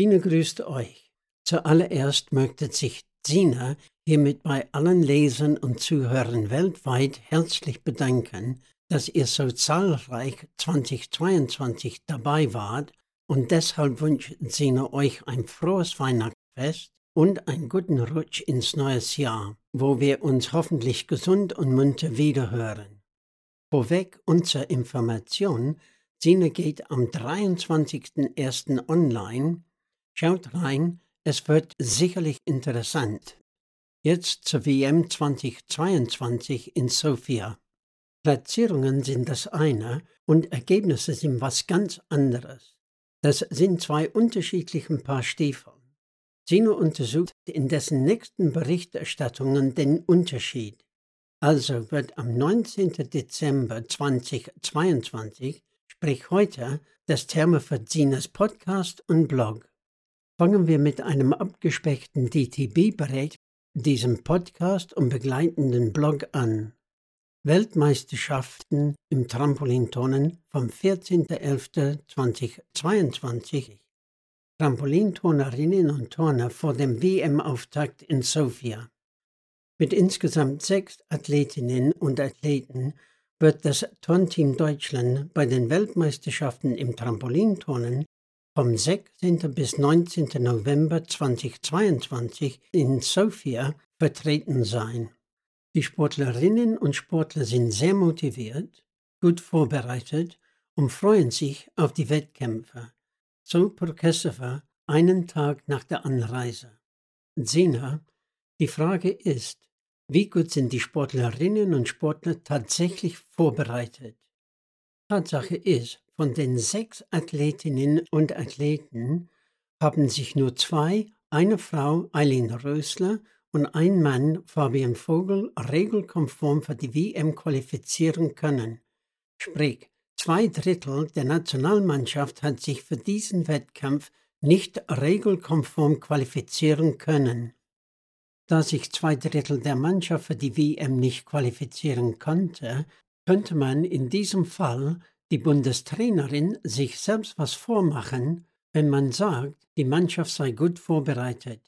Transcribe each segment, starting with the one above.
Sina grüßt euch. Zuallererst möchte sich Sina hiermit bei allen Lesern und Zuhörern weltweit herzlich bedanken, dass ihr so zahlreich 2022 dabei wart und deshalb wünscht Sina euch ein frohes Weihnachtsfest und einen guten Rutsch ins neue Jahr, wo wir uns hoffentlich gesund und munter wiederhören. Vorweg unsere Information, Sina geht am 23.01. online. Schaut rein, es wird sicherlich interessant. Jetzt zur WM 2022 in Sofia. Platzierungen sind das eine und Ergebnisse sind was ganz anderes. Das sind zwei unterschiedliche Paar Stiefel. Sino untersucht in dessen nächsten Berichterstattungen den Unterschied. Also wird am 19. Dezember 2022, sprich heute, das Thema für Sinas Podcast und Blog. Fangen wir mit einem abgespeckten DTB-Bericht, diesem Podcast und begleitenden Blog an. Weltmeisterschaften im Trampolinturnen vom 14.11.2022 Trampolinturnerinnen und Turner vor dem WM-Auftakt in Sofia. Mit insgesamt sechs Athletinnen und Athleten wird das Turnteam Deutschland bei den Weltmeisterschaften im Trampolinturnen vom 16. bis 19. November 2022 in Sofia vertreten sein. Die Sportlerinnen und Sportler sind sehr motiviert, gut vorbereitet und freuen sich auf die Wettkämpfe so Prokesova einen Tag nach der Anreise. Zina, die Frage ist, wie gut sind die Sportlerinnen und Sportler tatsächlich vorbereitet? Tatsache ist, von den sechs Athletinnen und Athleten haben sich nur zwei, eine Frau, Eileen Rösler, und ein Mann, Fabian Vogel, regelkonform für die WM qualifizieren können. Sprich, Zwei Drittel der Nationalmannschaft hat sich für diesen Wettkampf nicht regelkonform qualifizieren können. Da sich zwei Drittel der Mannschaft für die WM nicht qualifizieren konnte, könnte man in diesem Fall die Bundestrainerin sich selbst was vormachen, wenn man sagt, die Mannschaft sei gut vorbereitet.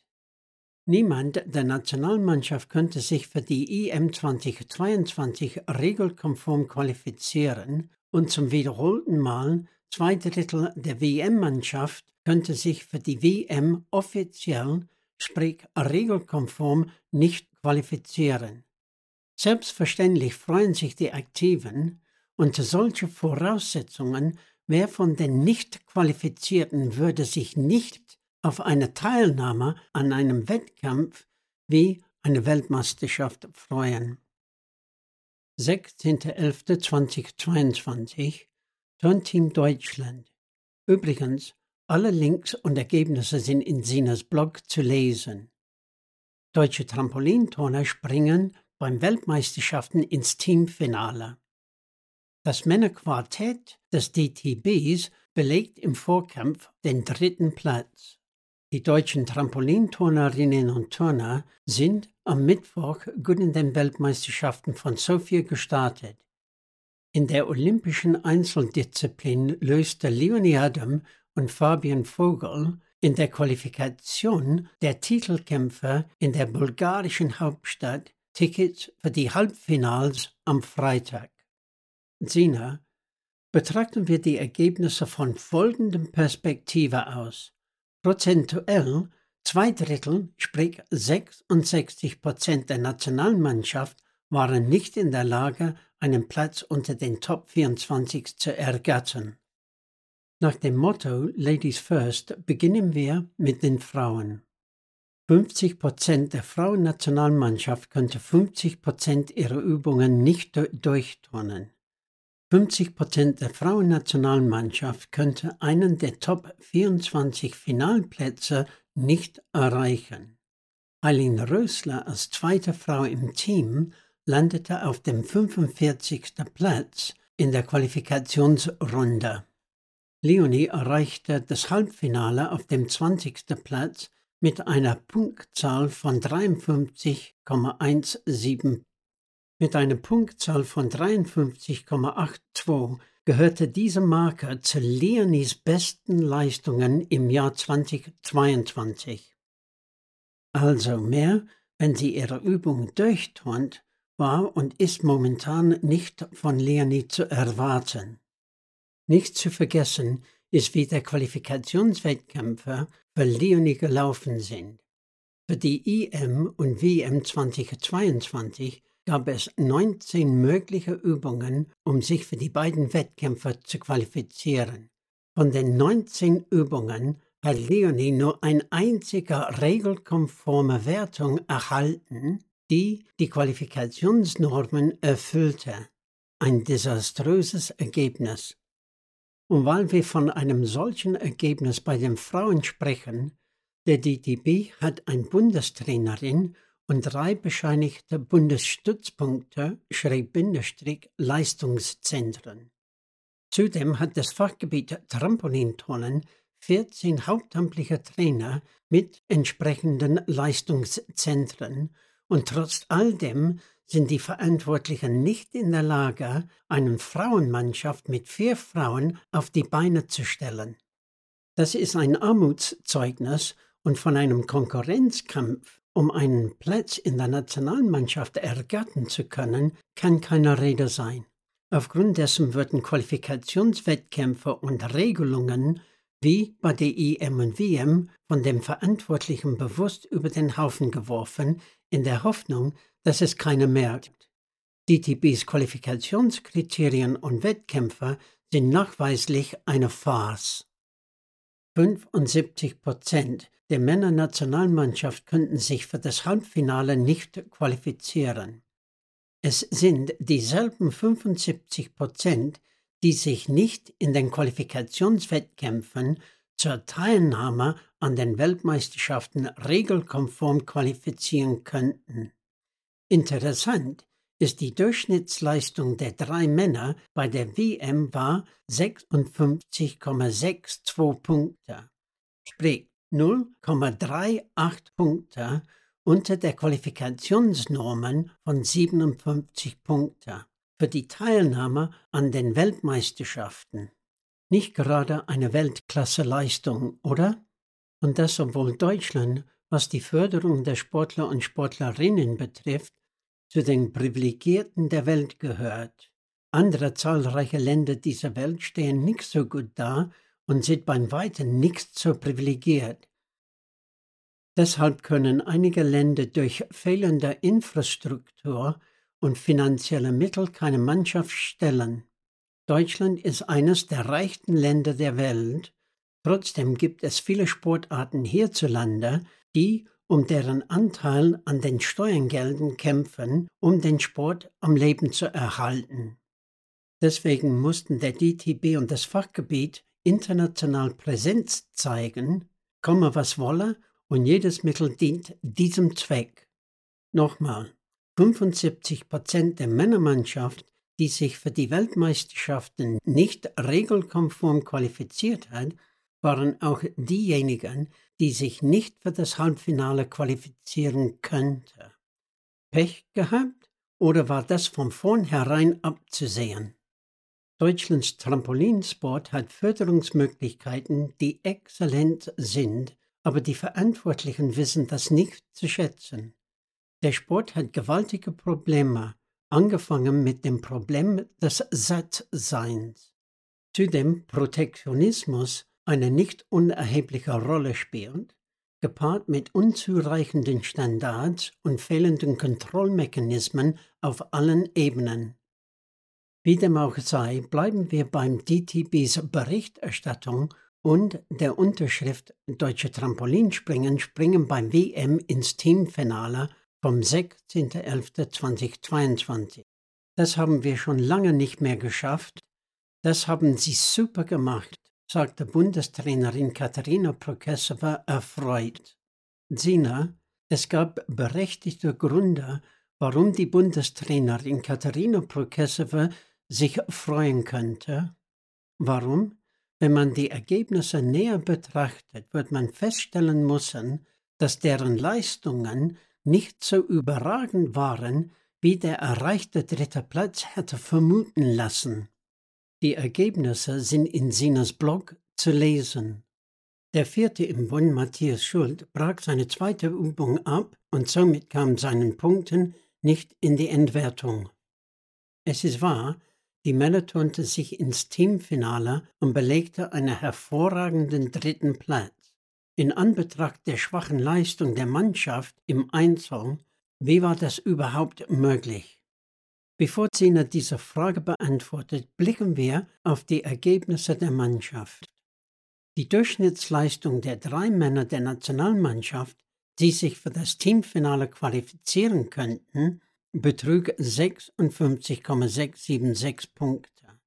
Niemand der Nationalmannschaft könnte sich für die EM 2022 regelkonform qualifizieren und zum wiederholten Mal zwei Drittel der WM-Mannschaft könnte sich für die WM offiziell, sprich regelkonform, nicht qualifizieren. Selbstverständlich freuen sich die Aktiven, unter solchen Voraussetzungen, wer von den Nicht-Qualifizierten würde sich nicht auf eine Teilnahme an einem Wettkampf wie eine Weltmeisterschaft freuen. 16.11.2022 Turnteam Deutschland. Übrigens, alle Links und Ergebnisse sind in Sinas Blog zu lesen. Deutsche Trampolinturner springen beim Weltmeisterschaften ins Teamfinale. Das Männerquartett des DTBs belegt im Vorkampf den dritten Platz. Die deutschen Trampolinturnerinnen und Turner sind am Mittwoch gut in den Weltmeisterschaften von Sofia gestartet. In der olympischen Einzeldisziplin löste Leonie Adam und Fabian Vogel in der Qualifikation der Titelkämpfer in der bulgarischen Hauptstadt Tickets für die Halbfinals am Freitag. Sina, betrachten wir die Ergebnisse von folgendem Perspektive aus. Prozentuell zwei Drittel, sprich 66 Prozent der Nationalmannschaft, waren nicht in der Lage, einen Platz unter den Top 24 zu ergattern. Nach dem Motto Ladies First beginnen wir mit den Frauen. 50 Prozent der Frauennationalmannschaft könnte 50 Prozent ihrer Übungen nicht durchturnen. 50 Prozent der Frauennationalmannschaft könnte einen der Top 24 Finalplätze nicht erreichen. Eileen Rösler als zweite Frau im Team landete auf dem 45. Platz in der Qualifikationsrunde. Leonie erreichte das Halbfinale auf dem 20. Platz mit einer Punktzahl von 53,17 mit einer Punktzahl von 53,82 gehörte diese Marke zu Leonies besten Leistungen im Jahr 2022. Also mehr, wenn sie ihre Übung durchturnt, war und ist momentan nicht von Leonie zu erwarten. Nicht zu vergessen ist, wie der Qualifikationswettkämpfe für Leonie gelaufen sind. Für die IM und WM 2022 gab es 19 mögliche Übungen, um sich für die beiden Wettkämpfe zu qualifizieren. Von den 19 Übungen hat Leonie nur eine einzige regelkonforme Wertung erhalten, die die Qualifikationsnormen erfüllte. Ein desaströses Ergebnis. Und weil wir von einem solchen Ergebnis bei den Frauen sprechen, der DTB hat eine Bundestrainerin und drei bescheinigte Bundesstützpunkte, Leistungszentren. Zudem hat das Fachgebiet Trampolintollen 14 hauptamtliche Trainer mit entsprechenden Leistungszentren und trotz all dem sind die Verantwortlichen nicht in der Lage, eine Frauenmannschaft mit vier Frauen auf die Beine zu stellen. Das ist ein Armutszeugnis und von einem Konkurrenzkampf um einen Platz in der Nationalmannschaft ergattern zu können, kann keine Rede sein. Aufgrund dessen würden Qualifikationswettkämpfe und Regelungen wie bei der EM und WM von dem Verantwortlichen bewusst über den Haufen geworfen, in der Hoffnung, dass es keiner merkt. DTBs Qualifikationskriterien und Wettkämpfe sind nachweislich eine Farce. 75 Prozent der Männernationalmannschaft könnten sich für das Halbfinale nicht qualifizieren. Es sind dieselben 75 Prozent, die sich nicht in den Qualifikationswettkämpfen zur Teilnahme an den Weltmeisterschaften regelkonform qualifizieren könnten. Interessant ist die Durchschnittsleistung der drei Männer bei der WM war 56,62 Punkte, sprich 0,38 Punkte unter der Qualifikationsnormen von 57 Punkten für die Teilnahme an den Weltmeisterschaften. Nicht gerade eine Weltklasseleistung, oder? Und das obwohl Deutschland, was die Förderung der Sportler und Sportlerinnen betrifft, zu den Privilegierten der Welt gehört. Andere zahlreiche Länder dieser Welt stehen nicht so gut da und sind beim Weiten nicht so privilegiert. Deshalb können einige Länder durch fehlende Infrastruktur und finanzielle Mittel keine Mannschaft stellen. Deutschland ist eines der reichsten Länder der Welt. Trotzdem gibt es viele Sportarten hierzulande, die um deren Anteil an den Steuergeldern kämpfen, um den Sport am Leben zu erhalten. Deswegen mussten der DTB und das Fachgebiet international Präsenz zeigen, komme was wolle, und jedes Mittel dient diesem Zweck. Nochmal, 75 Prozent der Männermannschaft, die sich für die Weltmeisterschaften nicht regelkonform qualifiziert hat, waren auch diejenigen, die sich nicht für das Halbfinale qualifizieren könnte. Pech gehabt oder war das von vornherein abzusehen? Deutschlands Trampolinsport hat Förderungsmöglichkeiten, die exzellent sind, aber die Verantwortlichen wissen das nicht zu schätzen. Der Sport hat gewaltige Probleme, angefangen mit dem Problem des Sattseins. Zudem Protektionismus eine nicht unerhebliche Rolle spielt, gepaart mit unzureichenden Standards und fehlenden Kontrollmechanismen auf allen Ebenen. Wie dem auch sei, bleiben wir beim DTBs Berichterstattung und der Unterschrift Deutsche Trampolinspringen springen beim WM ins Teamfinale vom 16.11.2022. Das haben wir schon lange nicht mehr geschafft. Das haben Sie super gemacht sagte Bundestrainerin Katharina Prokesova erfreut. Sina, es gab berechtigte Gründe, warum die Bundestrainerin Katharina Prokesova sich freuen könnte. Warum? Wenn man die Ergebnisse näher betrachtet, wird man feststellen müssen, dass deren Leistungen nicht so überragend waren, wie der erreichte dritte Platz hätte vermuten lassen. Die Ergebnisse sind in Sinas Blog zu lesen. Der vierte im Bund, Matthias Schuld, brach seine zweite Übung ab und somit kam seinen Punkten nicht in die Endwertung. Es ist wahr, die Männer turnte sich ins Teamfinale und belegte einen hervorragenden dritten Platz. In Anbetracht der schwachen Leistung der Mannschaft im Einzel, wie war das überhaupt möglich? Bevor Zina diese Frage beantwortet, blicken wir auf die Ergebnisse der Mannschaft. Die Durchschnittsleistung der drei Männer der Nationalmannschaft, die sich für das Teamfinale qualifizieren könnten, betrug 56,676 Punkte.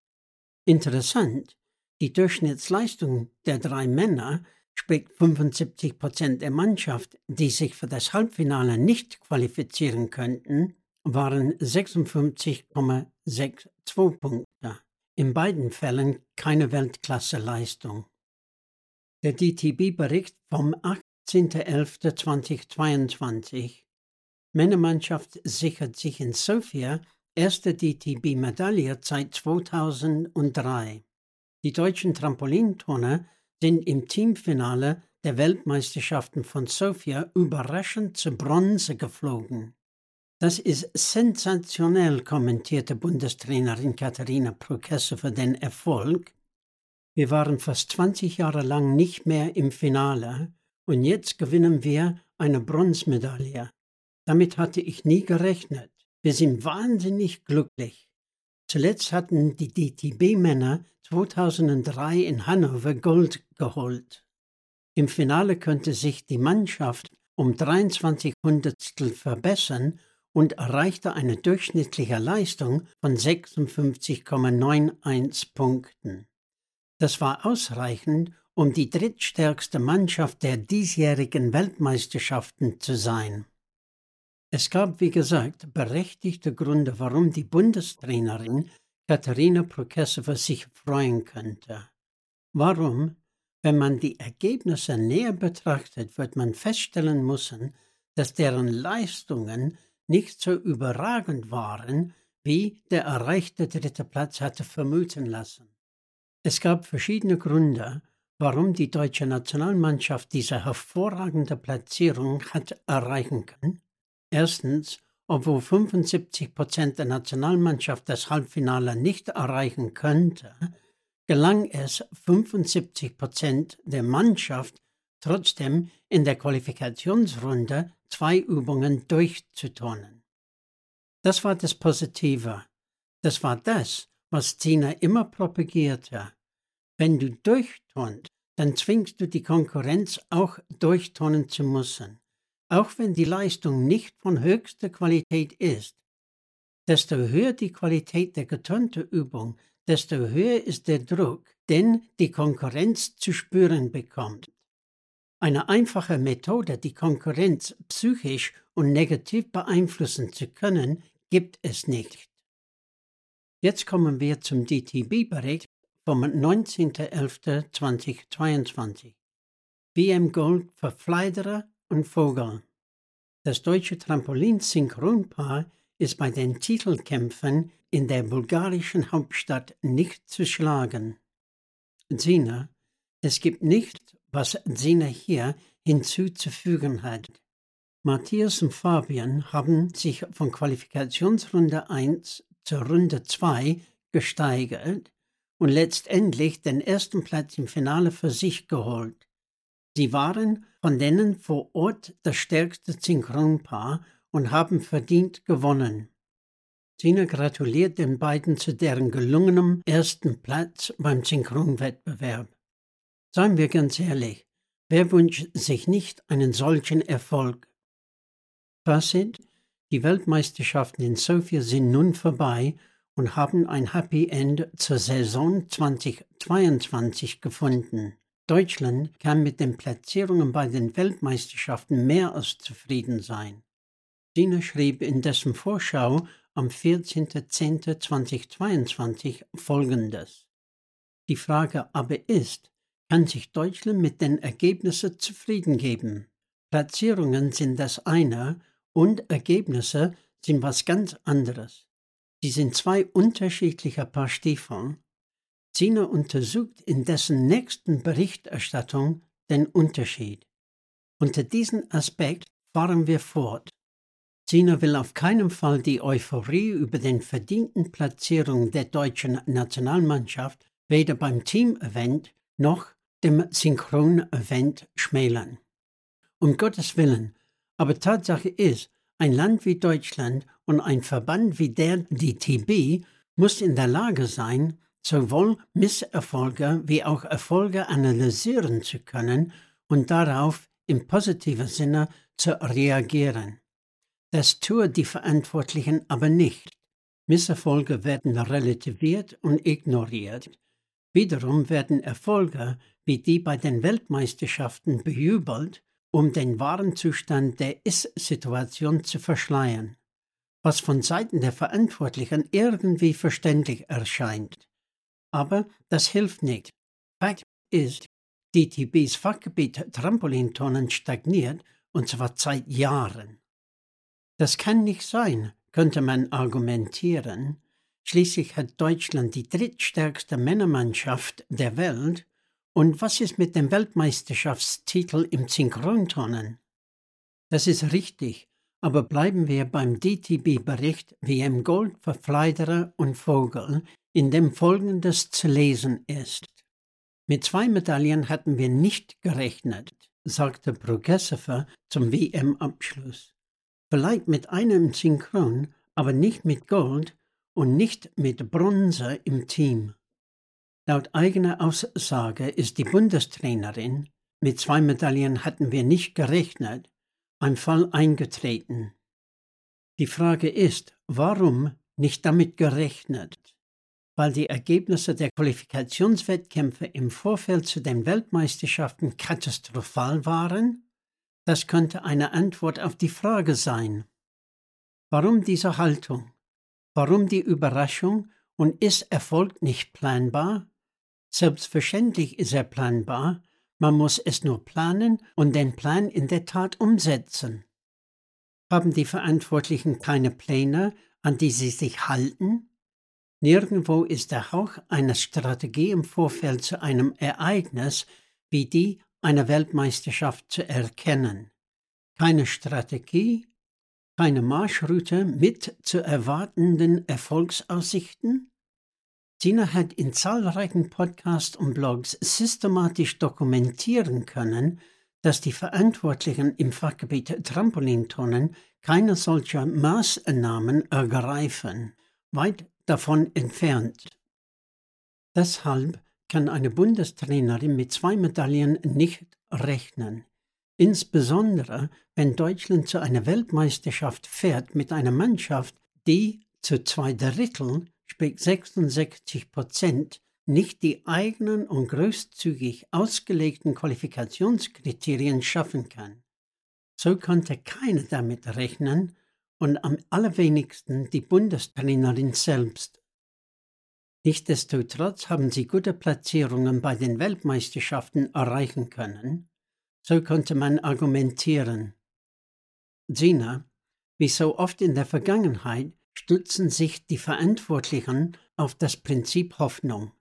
Interessant, die Durchschnittsleistung der drei Männer spricht 75 Prozent der Mannschaft, die sich für das Halbfinale nicht qualifizieren könnten, waren 56,62 Punkte. In beiden Fällen keine Weltklasseleistung. Der DTB-Bericht vom 18.11.2022 Männermannschaft sichert sich in Sofia erste DTB-Medaille seit 2003. Die deutschen Trampolinturner sind im Teamfinale der Weltmeisterschaften von Sofia überraschend zu Bronze geflogen. Das ist sensationell, kommentierte Bundestrainerin Katharina Prokesse für den Erfolg. Wir waren fast 20 Jahre lang nicht mehr im Finale und jetzt gewinnen wir eine Bronzemedaille. Damit hatte ich nie gerechnet. Wir sind wahnsinnig glücklich. Zuletzt hatten die DTB-Männer 2003 in Hannover Gold geholt. Im Finale könnte sich die Mannschaft um 23 Hundertstel verbessern und erreichte eine durchschnittliche Leistung von 56,91 Punkten. Das war ausreichend, um die drittstärkste Mannschaft der diesjährigen Weltmeisterschaften zu sein. Es gab, wie gesagt, berechtigte Gründe, warum die Bundestrainerin Katharina Prokesova sich freuen könnte. Warum? Wenn man die Ergebnisse näher betrachtet, wird man feststellen müssen, dass deren Leistungen nicht so überragend waren, wie der erreichte dritte Platz hatte vermuten lassen. Es gab verschiedene Gründe, warum die deutsche Nationalmannschaft diese hervorragende Platzierung hat erreichen können. Erstens, obwohl 75 Prozent der Nationalmannschaft das Halbfinale nicht erreichen könnte, gelang es 75 Prozent der Mannschaft trotzdem in der Qualifikationsrunde zwei Übungen durchzuturnen. Das war das Positive. Das war das, was Zina immer propagierte. Wenn du durchturnst, dann zwingst du die Konkurrenz auch durchturnen zu müssen, auch wenn die Leistung nicht von höchster Qualität ist. Desto höher die Qualität der geturnten Übung, desto höher ist der Druck, den die Konkurrenz zu spüren bekommt. Eine einfache Methode, die Konkurrenz psychisch und negativ beeinflussen zu können, gibt es nicht. Jetzt kommen wir zum DTB-Bericht vom 19.11.2022. WM Gold für Fleiderer und Vogel. Das deutsche Trampolin-Synchronpaar ist bei den Titelkämpfen in der bulgarischen Hauptstadt nicht zu schlagen. Sina, es gibt nichts, was Sina hier hinzuzufügen hat. Matthias und Fabian haben sich von Qualifikationsrunde 1 zur Runde 2 gesteigert und letztendlich den ersten Platz im Finale für sich geholt. Sie waren von denen vor Ort das stärkste Synchronpaar und haben verdient gewonnen. Sina gratuliert den beiden zu deren gelungenem ersten Platz beim Synchronwettbewerb. Seien wir ganz ehrlich, wer wünscht sich nicht einen solchen Erfolg? Fazit, die Weltmeisterschaften in Sofia sind nun vorbei und haben ein Happy End zur Saison 2022 gefunden. Deutschland kann mit den Platzierungen bei den Weltmeisterschaften mehr als zufrieden sein. Sina schrieb in dessen Vorschau am 14.10.2022 folgendes. Die Frage aber ist, kann sich Deutschland mit den Ergebnissen zufrieden geben. Platzierungen sind das eine und Ergebnisse sind was ganz anderes. Sie sind zwei unterschiedliche Paar Stiefeln. Zina untersucht in dessen nächsten Berichterstattung den Unterschied. Unter diesem Aspekt fahren wir fort. Zina will auf keinen Fall die Euphorie über den verdienten Platzierung der deutschen Nationalmannschaft weder beim Team-Event noch dem Synchron-Event schmälern. Um Gottes Willen, aber Tatsache ist, ein Land wie Deutschland und ein Verband wie der DTB muss in der Lage sein, sowohl Misserfolge wie auch Erfolge analysieren zu können und darauf im positiven Sinne zu reagieren. Das tun die Verantwortlichen aber nicht. Misserfolge werden relativiert und ignoriert. Wiederum werden Erfolge wie die bei den Weltmeisterschaften bejubelt, um den wahren Zustand der Ist-Situation zu verschleiern, was von Seiten der Verantwortlichen irgendwie verständlich erscheint. Aber das hilft nicht. Fakt ist, DTBs Fachgebiet Trampolintonnen stagniert und zwar seit Jahren. Das kann nicht sein, könnte man argumentieren. Schließlich hat Deutschland die drittstärkste Männermannschaft der Welt und was ist mit dem Weltmeisterschaftstitel im Synchrontonnen? Das ist richtig, aber bleiben wir beim DTB-Bericht WM Gold für Fleiderer und Vogel, in dem Folgendes zu lesen ist. Mit zwei Medaillen hatten wir nicht gerechnet, sagte Progressive zum WM-Abschluss. Vielleicht mit einem Synchron, aber nicht mit Gold und nicht mit Bronze im Team. Laut eigener Aussage ist die Bundestrainerin, mit zwei Medaillen hatten wir nicht gerechnet, ein Fall eingetreten. Die Frage ist, warum nicht damit gerechnet? Weil die Ergebnisse der Qualifikationswettkämpfe im Vorfeld zu den Weltmeisterschaften katastrophal waren? Das könnte eine Antwort auf die Frage sein. Warum diese Haltung? Warum die Überraschung und ist Erfolg nicht planbar? Selbstverständlich ist er planbar, man muss es nur planen und den Plan in der Tat umsetzen. Haben die Verantwortlichen keine Pläne, an die sie sich halten? Nirgendwo ist der Hauch einer Strategie im Vorfeld zu einem Ereignis wie die einer Weltmeisterschaft zu erkennen. Keine Strategie, keine Marschroute mit zu erwartenden Erfolgsaussichten? Tina hat in zahlreichen Podcasts und Blogs systematisch dokumentieren können, dass die Verantwortlichen im Fachgebiet Trampolintonnen keine solcher Maßnahmen ergreifen, weit davon entfernt. Deshalb kann eine Bundestrainerin mit zwei Medaillen nicht rechnen. Insbesondere wenn Deutschland zu einer Weltmeisterschaft fährt mit einer Mannschaft, die zu zwei Dritteln sprich 66 Prozent, nicht die eigenen und großzügig ausgelegten Qualifikationskriterien schaffen kann. So konnte keiner damit rechnen und am allerwenigsten die Bundestrainerin selbst. Nichtsdestotrotz haben sie gute Platzierungen bei den Weltmeisterschaften erreichen können. So konnte man argumentieren. Sina, wie so oft in der Vergangenheit, stützen sich die Verantwortlichen auf das Prinzip Hoffnung.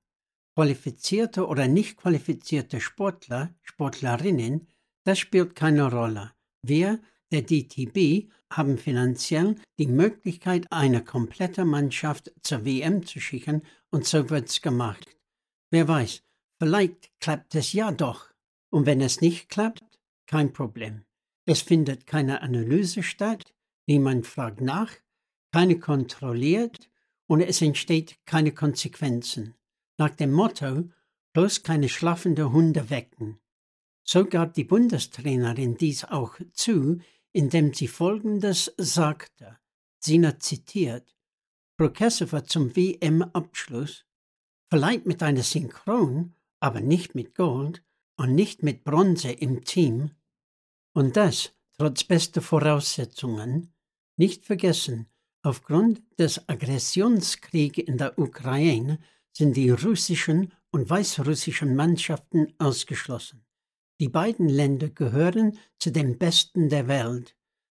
Qualifizierte oder nicht qualifizierte Sportler, Sportlerinnen, das spielt keine Rolle. Wir, der DTB, haben finanziell die Möglichkeit, eine komplette Mannschaft zur WM zu schicken und so wird's gemacht. Wer weiß, vielleicht klappt es ja doch. Und wenn es nicht klappt, kein Problem. Es findet keine Analyse statt, niemand fragt nach, keine kontrolliert und es entsteht keine Konsequenzen. Nach dem Motto, bloß keine schlafende Hunde wecken. So gab die Bundestrainerin dies auch zu, indem sie Folgendes sagte. Sina zitiert, Prokesova zum WM-Abschluss, vielleicht mit einer Synchron, aber nicht mit Gold und nicht mit Bronze im Team. Und das trotz bester Voraussetzungen. Nicht vergessen, Aufgrund des Aggressionskriegs in der Ukraine sind die russischen und weißrussischen Mannschaften ausgeschlossen. Die beiden Länder gehören zu den besten der Welt.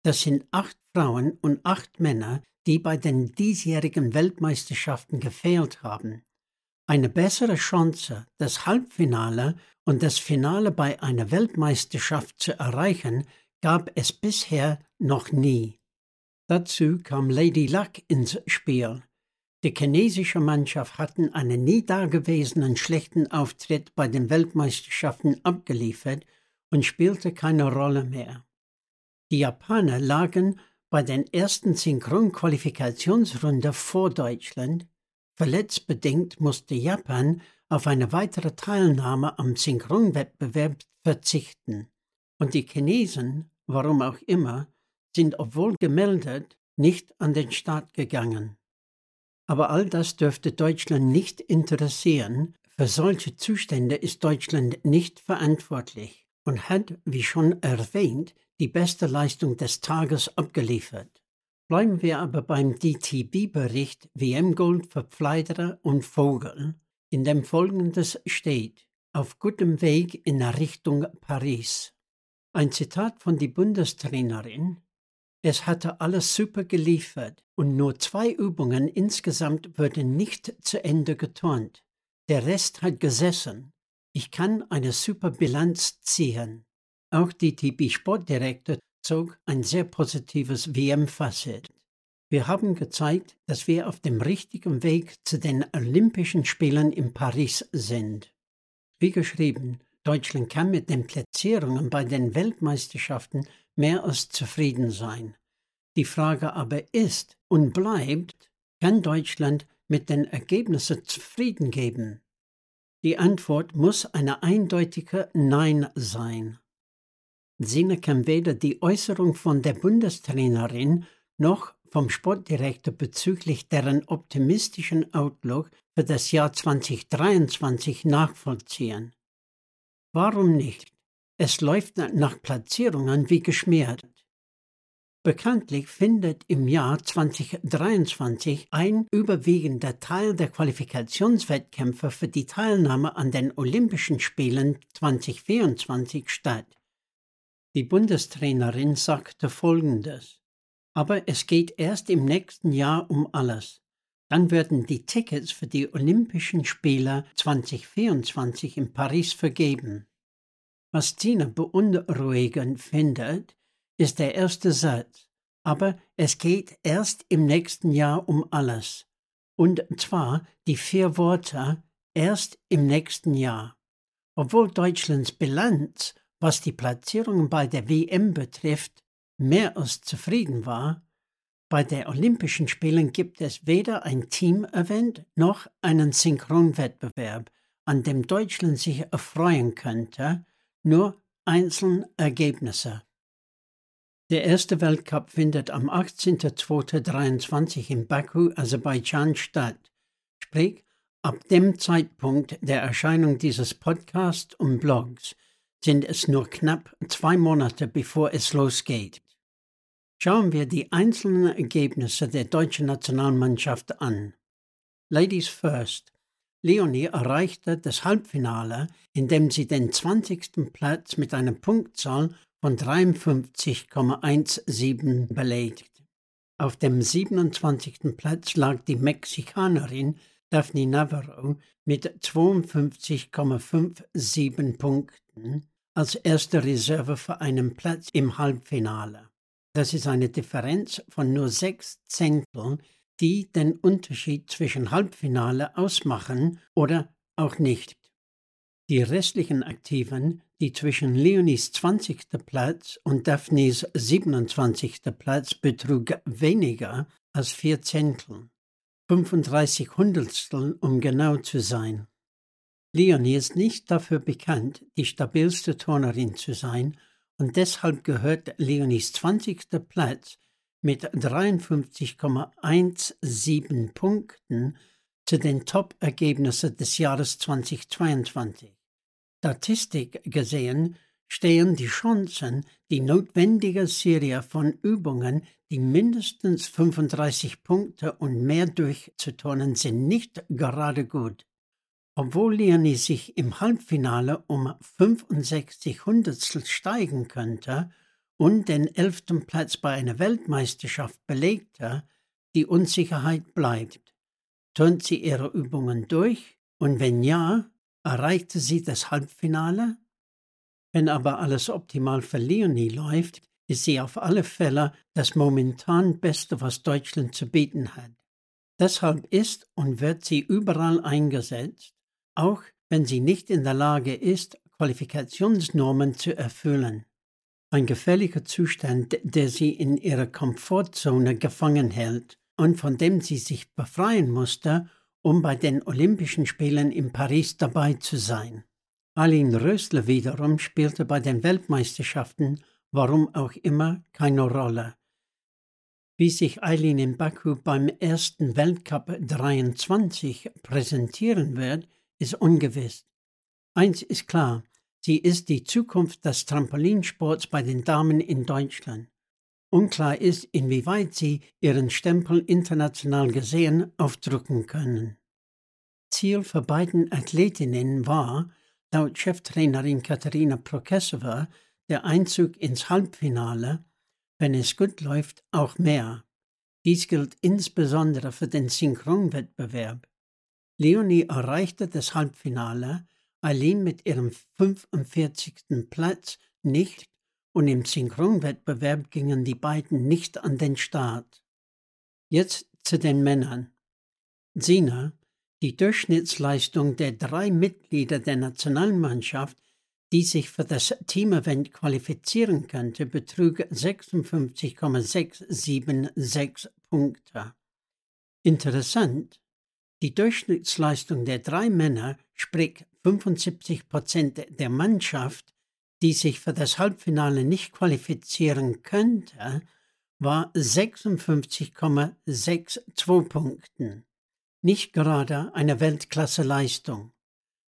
Das sind acht Frauen und acht Männer, die bei den diesjährigen Weltmeisterschaften gefehlt haben. Eine bessere Chance, das Halbfinale und das Finale bei einer Weltmeisterschaft zu erreichen, gab es bisher noch nie. Dazu kam Lady Luck ins Spiel. Die chinesische Mannschaft hatten einen nie dagewesenen schlechten Auftritt bei den Weltmeisterschaften abgeliefert und spielte keine Rolle mehr. Die Japaner lagen bei den ersten Synchronqualifikationsrunde vor Deutschland. Verletzbedingt musste Japan auf eine weitere Teilnahme am Synchronwettbewerb verzichten. Und die Chinesen, warum auch immer, sind obwohl gemeldet nicht an den Start gegangen. Aber all das dürfte Deutschland nicht interessieren. Für solche Zustände ist Deutschland nicht verantwortlich und hat, wie schon erwähnt, die beste Leistung des Tages abgeliefert. Bleiben wir aber beim DTB-Bericht WM Gold für Pfleiderer und Vogel, in dem folgendes steht: Auf gutem Weg in Richtung Paris. Ein Zitat von die Bundestrainerin, es hatte alles super geliefert und nur zwei Übungen insgesamt wurden nicht zu Ende geturnt. Der Rest hat gesessen. Ich kann eine super Bilanz ziehen. Auch die TB-Sportdirektor zog ein sehr positives WM-Fazit. Wir haben gezeigt, dass wir auf dem richtigen Weg zu den Olympischen Spielen in Paris sind. Wie geschrieben, Deutschland kann mit den Platzierungen bei den Weltmeisterschaften mehr als zufrieden sein. Die Frage aber ist und bleibt, kann Deutschland mit den Ergebnissen zufrieden geben? Die Antwort muss eine eindeutige Nein sein. Sinne kann weder die Äußerung von der Bundestrainerin noch vom Sportdirektor bezüglich deren optimistischen Outlook für das Jahr 2023 nachvollziehen. Warum nicht? Es läuft nach Platzierungen wie geschmiert. Bekanntlich findet im Jahr 2023 ein überwiegender Teil der Qualifikationswettkämpfe für die Teilnahme an den Olympischen Spielen 2024 statt. Die Bundestrainerin sagte Folgendes. Aber es geht erst im nächsten Jahr um alles. Dann werden die Tickets für die Olympischen Spiele 2024 in Paris vergeben. Was Tina beunruhigend findet, ist der erste Satz. Aber es geht erst im nächsten Jahr um alles. Und zwar die vier Worte erst im nächsten Jahr. Obwohl Deutschlands Bilanz, was die Platzierungen bei der WM betrifft, mehr als zufrieden war, bei den Olympischen Spielen gibt es weder ein Team-Event noch einen Synchronwettbewerb, an dem Deutschland sich erfreuen könnte, nur einzelne Ergebnisse. Der erste Weltcup findet am 18.02.23 in Baku, Aserbaidschan statt. Sprich, ab dem Zeitpunkt der Erscheinung dieses Podcasts und Blogs sind es nur knapp zwei Monate, bevor es losgeht. Schauen wir die einzelnen Ergebnisse der deutschen Nationalmannschaft an. Ladies first. Leonie erreichte das Halbfinale, indem sie den 20. Platz mit einer Punktzahl von 53,17 belegt. Auf dem 27. Platz lag die Mexikanerin Daphne Navarro mit 52,57 Punkten als erste Reserve für einen Platz im Halbfinale. Das ist eine Differenz von nur sechs Zehnteln, die den Unterschied zwischen Halbfinale ausmachen oder auch nicht. Die restlichen Aktiven, die zwischen Leonies 20. Platz und Daphnes 27. Platz betrug weniger als vier Zehntel, 35 Hundertstel, um genau zu sein. Leonie ist nicht dafür bekannt, die stabilste Turnerin zu sein und deshalb gehört Leonies 20. Platz mit 53,17 Punkten zu den Top-Ergebnissen des Jahres 2022. Statistisch gesehen stehen die Chancen, die notwendige Serie von Übungen, die mindestens 35 Punkte und mehr durchzuturnen, sind nicht gerade gut. Obwohl Leonie sich im Halbfinale um 65 Hundertstel steigen könnte und den elften Platz bei einer Weltmeisterschaft belegte, die Unsicherheit bleibt. Turnt sie ihre Übungen durch, Und wenn ja, erreichte sie das Halbfinale? Wenn aber alles optimal für Leonie läuft, ist sie auf alle Fälle das momentan Beste, was Deutschland zu bieten hat. Deshalb ist und wird sie überall eingesetzt, auch wenn sie nicht in der Lage ist, Qualifikationsnormen zu erfüllen. Ein gefährlicher Zustand, der sie in ihrer Komfortzone gefangen hält und von dem sie sich befreien musste, um bei den Olympischen Spielen in Paris dabei zu sein. Aline Rösler wiederum spielte bei den Weltmeisterschaften, warum auch immer, keine Rolle. Wie sich Eileen in Baku beim ersten Weltcup 23 präsentieren wird, ist ungewiss. Eins ist klar, sie ist die Zukunft des Trampolinsports bei den Damen in Deutschland. Unklar ist, inwieweit sie ihren Stempel international gesehen aufdrücken können. Ziel für beiden Athletinnen war, laut Cheftrainerin Katharina Prokesova, der Einzug ins Halbfinale, wenn es gut läuft, auch mehr. Dies gilt insbesondere für den Synchronwettbewerb. Leonie erreichte das Halbfinale, Eileen mit ihrem 45. Platz nicht und im Synchronwettbewerb gingen die beiden nicht an den Start. Jetzt zu den Männern. Sina, die Durchschnittsleistung der drei Mitglieder der Nationalmannschaft, die sich für das Teamevent qualifizieren könnte, betrug 56,676 Punkte. Interessant, die Durchschnittsleistung der drei Männer, sprich 75 Prozent der Mannschaft, die sich für das Halbfinale nicht qualifizieren könnte, war 56,62 Punkten. Nicht gerade eine Weltklasse-Leistung.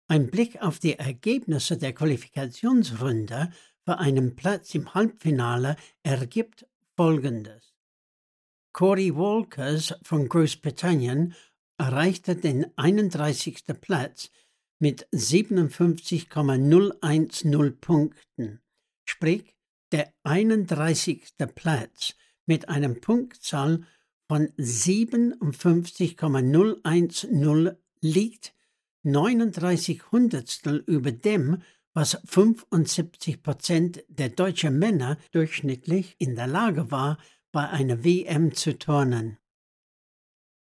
Ein Blick auf die Ergebnisse der Qualifikationsrunde für einen Platz im Halbfinale ergibt Folgendes. Corey Walkers von Großbritannien erreichte den 31. Platz mit 57,010 Punkten, sprich der 31. Platz mit einem Punktzahl von 57,010 liegt 39 Hundertstel über dem, was 75 Prozent der deutschen Männer durchschnittlich in der Lage war, bei einer WM zu turnen.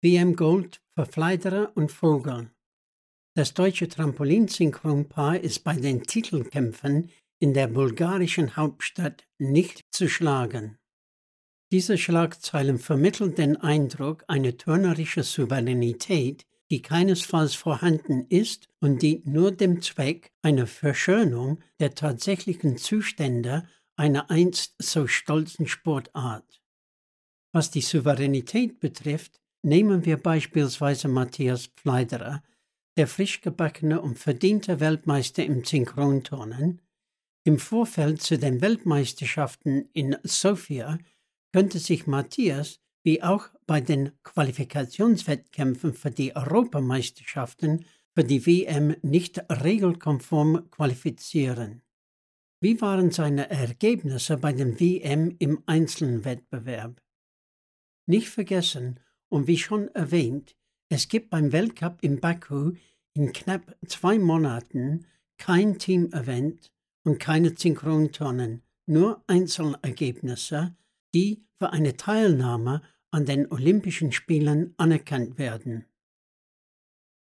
WM Gold für Fleiderer und Vogel. Das deutsche Trampolinsynchronpaar ist bei den Titelkämpfen in der bulgarischen Hauptstadt nicht zu schlagen. Diese Schlagzeilen vermitteln den Eindruck einer turnerischer Souveränität, die keinesfalls vorhanden ist und die nur dem Zweck einer Verschönung der tatsächlichen Zustände einer einst so stolzen Sportart. Was die Souveränität betrifft, nehmen wir beispielsweise Matthias Pfleiderer, der frisch gebackene und verdiente Weltmeister im Synchronturnen, im Vorfeld zu den Weltmeisterschaften in Sofia könnte sich Matthias, wie auch bei den Qualifikationswettkämpfen für die Europameisterschaften, für die WM nicht regelkonform qualifizieren. Wie waren seine Ergebnisse bei dem WM im Einzelwettbewerb? Nicht vergessen, und wie schon erwähnt, es gibt beim Weltcup in Baku in knapp zwei Monaten kein Team-Event und keine Synchrontonnen, nur Einzelergebnisse, die für eine Teilnahme an den Olympischen Spielen anerkannt werden.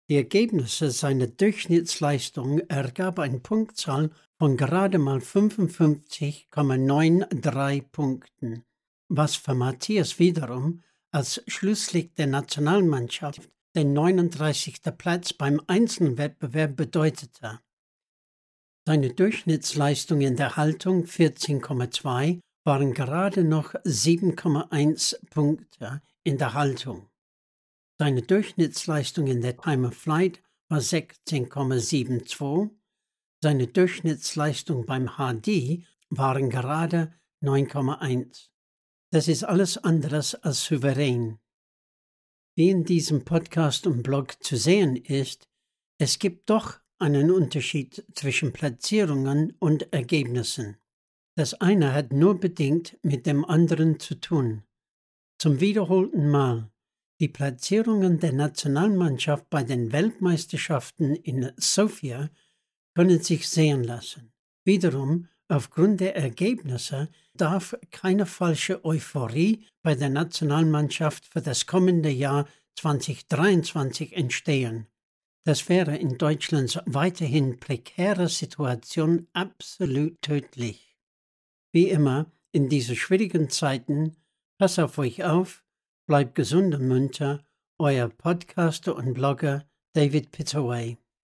Die Ergebnisse seiner Durchschnittsleistung ergab eine Punktzahl von gerade mal 55,93 Punkten, was für Matthias wiederum als Schlusslicht der Nationalmannschaft den 39. Platz beim Einzelwettbewerb bedeutete. Seine Durchschnittsleistung in der Haltung 14,2 waren gerade noch 7,1 Punkte in der Haltung. Seine Durchschnittsleistung in der Time of Flight war 16,72, seine Durchschnittsleistung beim HD waren gerade 9,1. Das ist alles anderes als souverän. Wie in diesem Podcast und Blog zu sehen ist, es gibt doch einen Unterschied zwischen Platzierungen und Ergebnissen. Das eine hat nur bedingt mit dem anderen zu tun. Zum wiederholten Mal. Die Platzierungen der Nationalmannschaft bei den Weltmeisterschaften in Sofia können sich sehen lassen. Wiederum, aufgrund der Ergebnisse darf keine falsche Euphorie bei der Nationalmannschaft für das kommende Jahr 2023 entstehen. Das wäre in Deutschlands weiterhin prekäre Situation absolut tödlich. Wie immer, in diesen schwierigen Zeiten, pass auf euch auf, bleibt gesund und munter, euer Podcaster und Blogger David Pittaway.